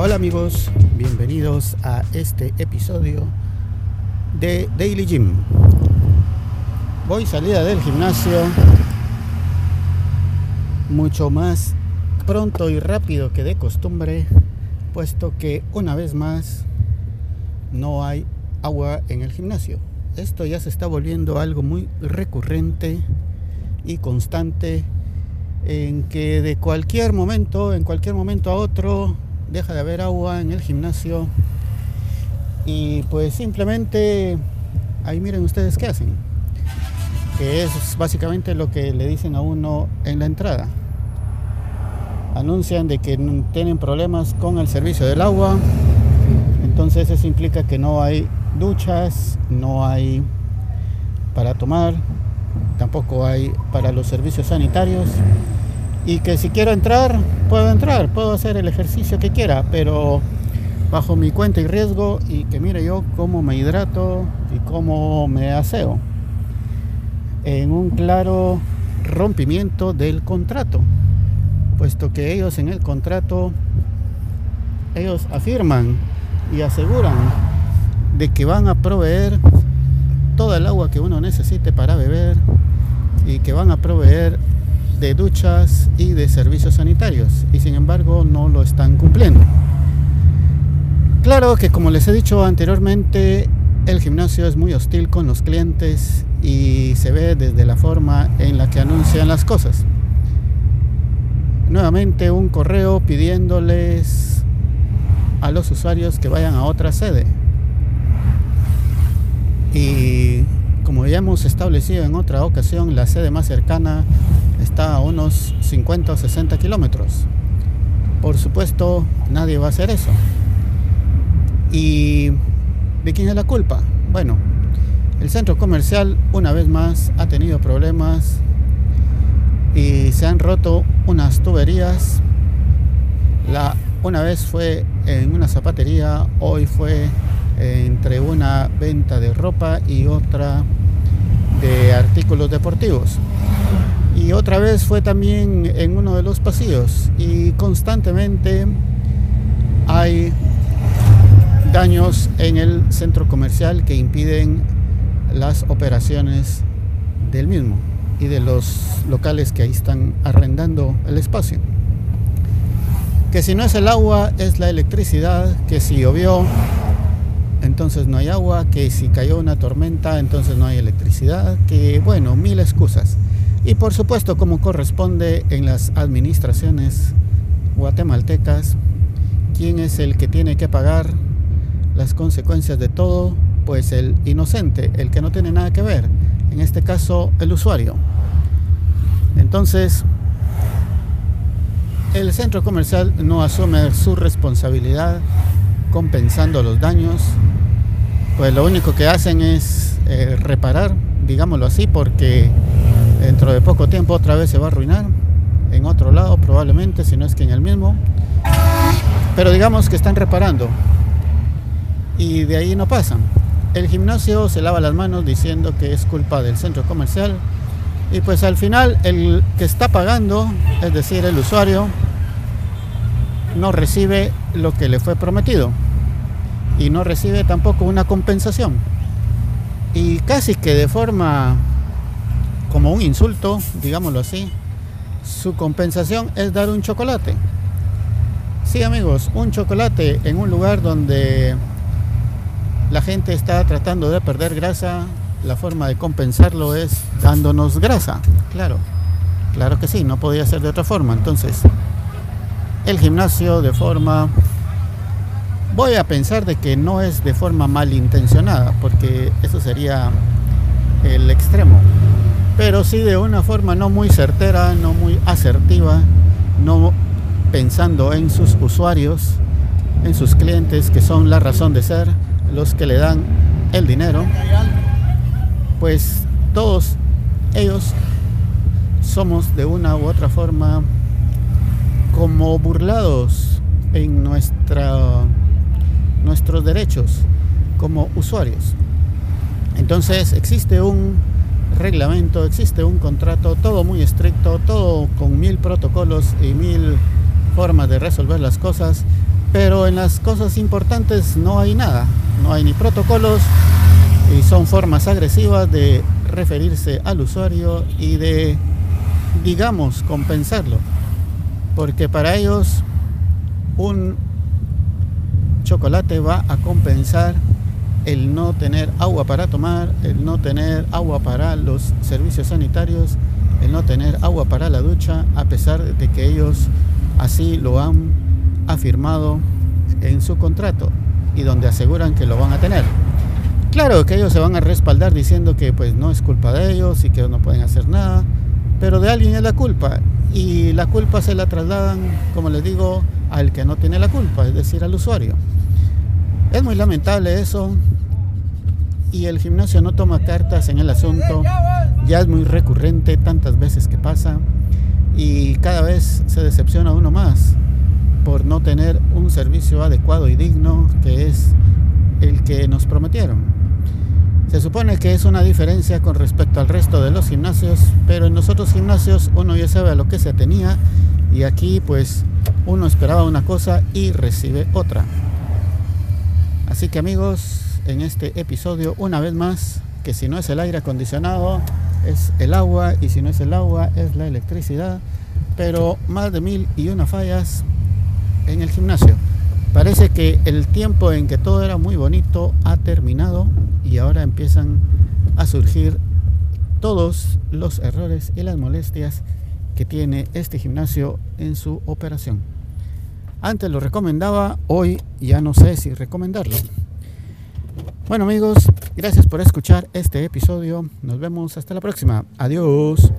Hola, amigos, bienvenidos a este episodio de Daily Gym. Voy salida del gimnasio mucho más pronto y rápido que de costumbre, puesto que una vez más no hay agua en el gimnasio. Esto ya se está volviendo algo muy recurrente y constante en que de cualquier momento, en cualquier momento a otro, deja de haber agua en el gimnasio. Y pues simplemente ahí miren ustedes qué hacen. Que es básicamente lo que le dicen a uno en la entrada. Anuncian de que tienen problemas con el servicio del agua. Entonces eso implica que no hay duchas no hay para tomar tampoco hay para los servicios sanitarios y que si quiero entrar, puedo entrar, puedo hacer el ejercicio que quiera, pero bajo mi cuenta y riesgo y que mire yo cómo me hidrato y cómo me aseo. En un claro rompimiento del contrato, puesto que ellos en el contrato, ellos afirman y aseguran de que van a proveer toda el agua que uno necesite para beber y que van a proveer de duchas y de servicios sanitarios y sin embargo no lo están cumpliendo. Claro que como les he dicho anteriormente, el gimnasio es muy hostil con los clientes y se ve desde la forma en la que anuncian las cosas. Nuevamente un correo pidiéndoles a los usuarios que vayan a otra sede. Y como ya hemos establecido en otra ocasión, la sede más cercana está a unos 50 o 60 kilómetros. Por supuesto, nadie va a hacer eso. ¿Y de quién es la culpa? Bueno, el centro comercial una vez más ha tenido problemas y se han roto unas tuberías. La, una vez fue en una zapatería, hoy fue entre una venta de ropa y otra de artículos deportivos. Y otra vez fue también en uno de los pasillos y constantemente hay daños en el centro comercial que impiden las operaciones del mismo y de los locales que ahí están arrendando el espacio. Que si no es el agua, es la electricidad, que si llovió, entonces no hay agua, que si cayó una tormenta, entonces no hay electricidad, que bueno, mil excusas. Y por supuesto, como corresponde en las administraciones guatemaltecas, ¿quién es el que tiene que pagar las consecuencias de todo? Pues el inocente, el que no tiene nada que ver, en este caso el usuario. Entonces, el centro comercial no asume su responsabilidad compensando los daños, pues lo único que hacen es eh, reparar, digámoslo así, porque dentro de poco tiempo otra vez se va a arruinar, en otro lado probablemente, si no es que en el mismo, pero digamos que están reparando y de ahí no pasan. El gimnasio se lava las manos diciendo que es culpa del centro comercial y pues al final el que está pagando, es decir, el usuario, no recibe lo que le fue prometido y no recibe tampoco una compensación. Y casi que de forma como un insulto, digámoslo así, su compensación es dar un chocolate. Sí amigos, un chocolate en un lugar donde la gente está tratando de perder grasa, la forma de compensarlo es dándonos grasa. Claro, claro que sí, no podía ser de otra forma. Entonces, el gimnasio de forma voy a pensar de que no es de forma malintencionada porque eso sería el extremo pero sí de una forma no muy certera no muy asertiva no pensando en sus usuarios en sus clientes que son la razón de ser los que le dan el dinero pues todos ellos somos de una u otra forma como burlados en nuestra, nuestros derechos como usuarios. Entonces existe un reglamento, existe un contrato, todo muy estricto, todo con mil protocolos y mil formas de resolver las cosas, pero en las cosas importantes no hay nada, no hay ni protocolos y son formas agresivas de referirse al usuario y de, digamos, compensarlo. Porque para ellos un chocolate va a compensar el no tener agua para tomar, el no tener agua para los servicios sanitarios, el no tener agua para la ducha, a pesar de que ellos así lo han afirmado en su contrato y donde aseguran que lo van a tener. Claro que ellos se van a respaldar diciendo que pues no es culpa de ellos y que no pueden hacer nada, pero de alguien es la culpa y la culpa se la trasladan, como les digo, al que no tiene la culpa, es decir, al usuario. Es muy lamentable eso y el gimnasio no toma cartas en el asunto, ya es muy recurrente tantas veces que pasa y cada vez se decepciona uno más por no tener un servicio adecuado y digno que es el que nos prometieron. Se supone que es una diferencia con respecto al resto de los gimnasios, pero en los otros gimnasios uno ya sabe a lo que se tenía y aquí pues uno esperaba una cosa y recibe otra. Así que amigos, en este episodio una vez más que si no es el aire acondicionado es el agua y si no es el agua es la electricidad, pero más de mil y una fallas en el gimnasio. Parece que el tiempo en que todo era muy bonito ha terminado y ahora empiezan a surgir todos los errores y las molestias que tiene este gimnasio en su operación. Antes lo recomendaba, hoy ya no sé si recomendarlo. Bueno amigos, gracias por escuchar este episodio. Nos vemos hasta la próxima. Adiós.